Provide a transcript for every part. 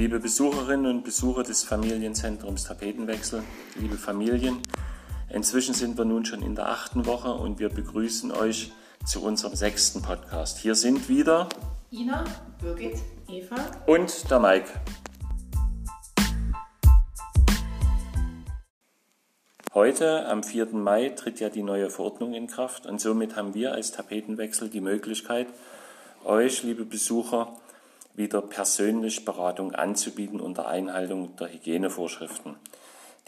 Liebe Besucherinnen und Besucher des Familienzentrums Tapetenwechsel, liebe Familien, inzwischen sind wir nun schon in der achten Woche und wir begrüßen euch zu unserem sechsten Podcast. Hier sind wieder Ina, Birgit, Eva und der Mike. Heute, am 4. Mai, tritt ja die neue Verordnung in Kraft und somit haben wir als Tapetenwechsel die Möglichkeit, euch, liebe Besucher, wieder persönlich Beratung anzubieten unter Einhaltung der Hygienevorschriften.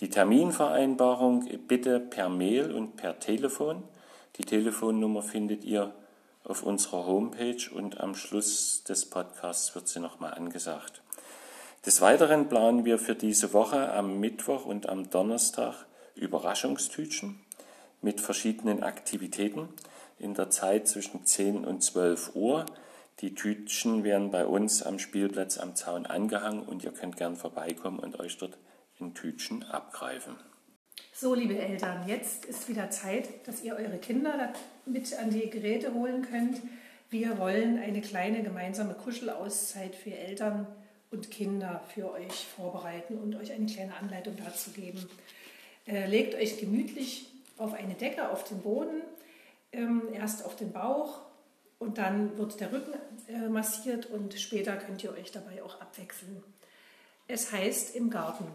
Die Terminvereinbarung bitte per Mail und per Telefon. Die Telefonnummer findet ihr auf unserer Homepage und am Schluss des Podcasts wird sie nochmal angesagt. Des Weiteren planen wir für diese Woche am Mittwoch und am Donnerstag Überraschungstütchen mit verschiedenen Aktivitäten in der Zeit zwischen 10 und 12 Uhr. Die Tütchen werden bei uns am Spielplatz am Zaun angehangen und ihr könnt gern vorbeikommen und euch dort in Tütchen abgreifen. So, liebe Eltern, jetzt ist wieder Zeit, dass ihr eure Kinder mit an die Geräte holen könnt. Wir wollen eine kleine gemeinsame Kuschelauszeit für Eltern und Kinder für euch vorbereiten und euch eine kleine Anleitung dazu geben. Äh, legt euch gemütlich auf eine Decke auf den Boden, ähm, erst auf den Bauch, und dann wird der Rücken äh, massiert und später könnt ihr euch dabei auch abwechseln. Es heißt im Garten.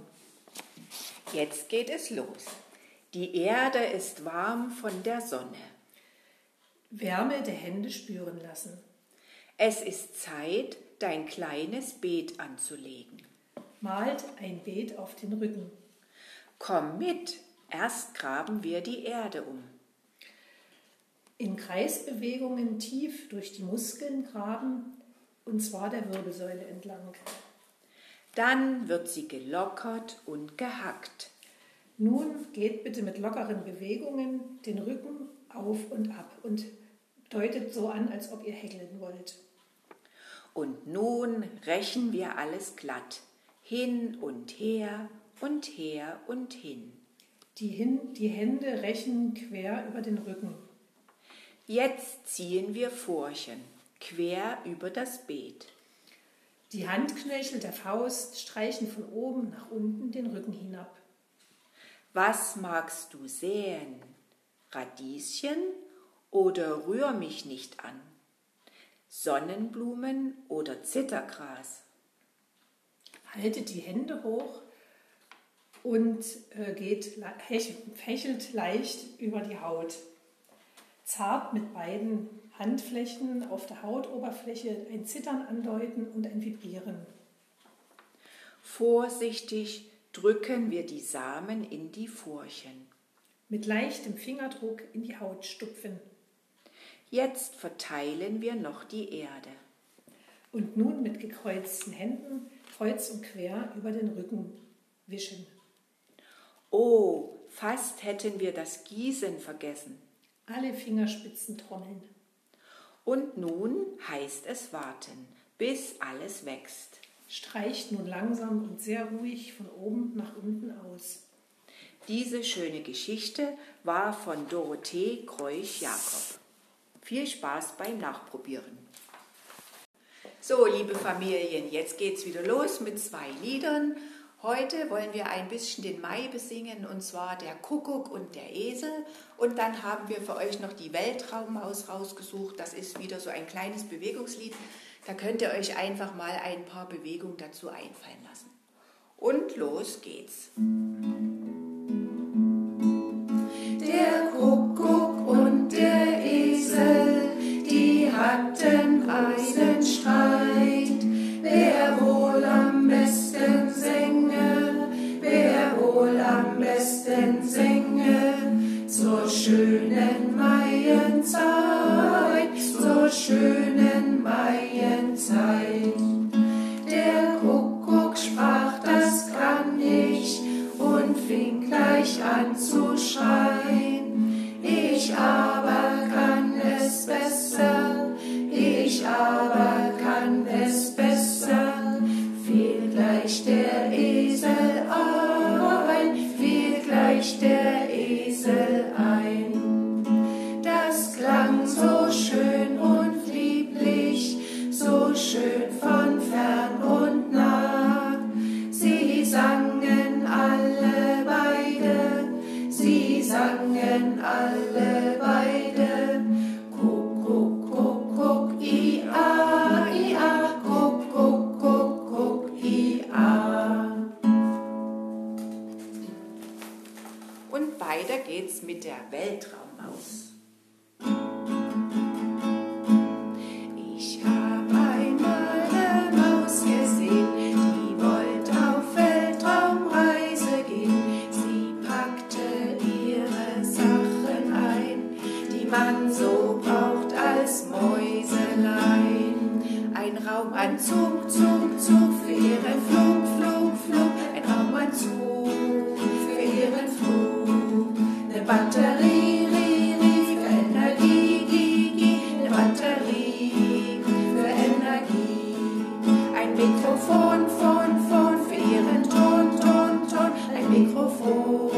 Jetzt geht es los. Die Erde ist warm von der Sonne. Wärme der Hände spüren lassen. Es ist Zeit, dein kleines Beet anzulegen. Malt ein Beet auf den Rücken. Komm mit, erst graben wir die Erde um in Kreisbewegungen tief durch die Muskeln graben, und zwar der Wirbelsäule entlang. Dann wird sie gelockert und gehackt. Nun geht bitte mit lockeren Bewegungen den Rücken auf und ab und deutet so an, als ob ihr häkeln wollt. Und nun rächen wir alles glatt, hin und her und her und hin. Die, hin, die Hände rächen quer über den Rücken. Jetzt ziehen wir Furchen quer über das Beet. Die Handknöchel der Faust streichen von oben nach unten den Rücken hinab. Was magst du säen? Radieschen oder rühr mich nicht an? Sonnenblumen oder Zittergras? Haltet die Hände hoch und äh, geht, fächelt leicht über die Haut zart mit beiden Handflächen auf der Hautoberfläche ein Zittern andeuten und ein Vibrieren. Vorsichtig drücken wir die Samen in die Furchen. Mit leichtem Fingerdruck in die Haut stupfen. Jetzt verteilen wir noch die Erde. Und nun mit gekreuzten Händen kreuz und quer über den Rücken wischen. Oh, fast hätten wir das Gießen vergessen alle Fingerspitzen trommeln. Und nun heißt es warten, bis alles wächst. Streicht nun langsam und sehr ruhig von oben nach unten aus. Diese schöne Geschichte war von Dorothee Kreuch-Jakob. Viel Spaß beim Nachprobieren. So, liebe Familien, jetzt geht's wieder los mit zwei Liedern. Heute wollen wir ein bisschen den Mai besingen und zwar der Kuckuck und der Esel. Und dann haben wir für euch noch die Weltraummaus rausgesucht. Das ist wieder so ein kleines Bewegungslied. Da könnt ihr euch einfach mal ein paar Bewegungen dazu einfallen lassen. Und los geht's. Der Maienzeit, zur schönen Maienzeit. Der Kuckuck sprach, das kann ich, und fing gleich an zu schreien. Ich aber kann es besser, ich aber kann es besser. Fiel gleich der Esel ein, fiel gleich der sangen alle beide, sie sangen alle beide. Kuck, kuck, kuck, kuck, i a, i. Und weiter geht's mit der Weltraummaus. Ein Raumanzug, Zug, Zug für ihren Flug, Flug, Flug. Ein Raumanzug für ihren Flug. Eine Batterie, ri, ri, für Energie, gi, gi. Eine Batterie für Energie. Ein Mikrofon, Phon, Phon für ihren Ton, Ton, Ton. Ein Mikrofon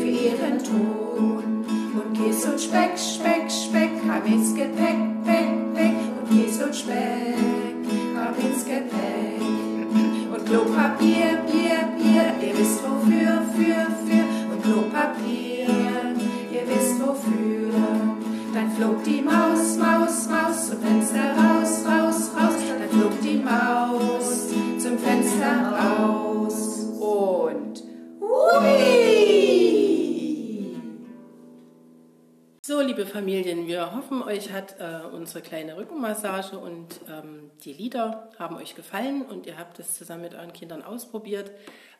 für ihren Ton. Und Käse und Speck, Speck, Speck, kam ins Gepäck, wofür, für. Und Klopapier, ihr wisst wofür. Dann flog die Maus, Maus Liebe Familien, wir hoffen, euch hat äh, unsere kleine Rückenmassage und ähm, die Lieder haben euch gefallen und ihr habt es zusammen mit euren Kindern ausprobiert.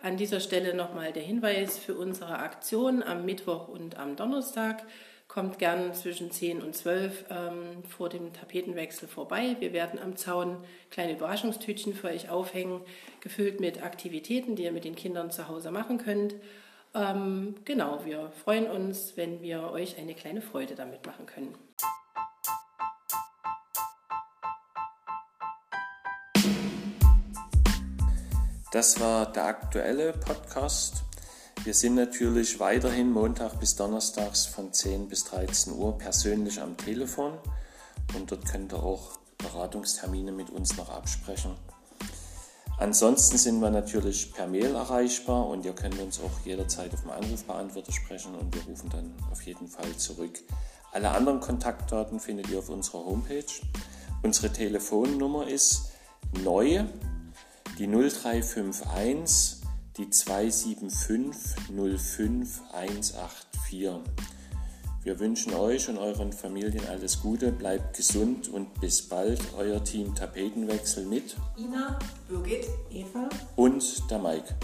An dieser Stelle nochmal der Hinweis für unsere Aktion am Mittwoch und am Donnerstag. Kommt gern zwischen 10 und 12 ähm, vor dem Tapetenwechsel vorbei. Wir werden am Zaun kleine Überraschungstütchen für euch aufhängen, gefüllt mit Aktivitäten, die ihr mit den Kindern zu Hause machen könnt. Ähm, genau, wir freuen uns, wenn wir euch eine kleine Freude damit machen können. Das war der aktuelle Podcast. Wir sind natürlich weiterhin Montag bis Donnerstags von 10 bis 13 Uhr persönlich am Telefon und dort könnt ihr auch Beratungstermine mit uns noch absprechen. Ansonsten sind wir natürlich per Mail erreichbar und ihr könnt uns auch jederzeit auf dem Anrufbeantworter sprechen und wir rufen dann auf jeden Fall zurück. Alle anderen Kontaktdaten findet ihr auf unserer Homepage. Unsere Telefonnummer ist neu, die 0351, die 275 05 184. Wir wünschen euch und euren Familien alles Gute, bleibt gesund und bis bald. Euer Team Tapetenwechsel mit Ina, Birgit, Eva. und der Mike.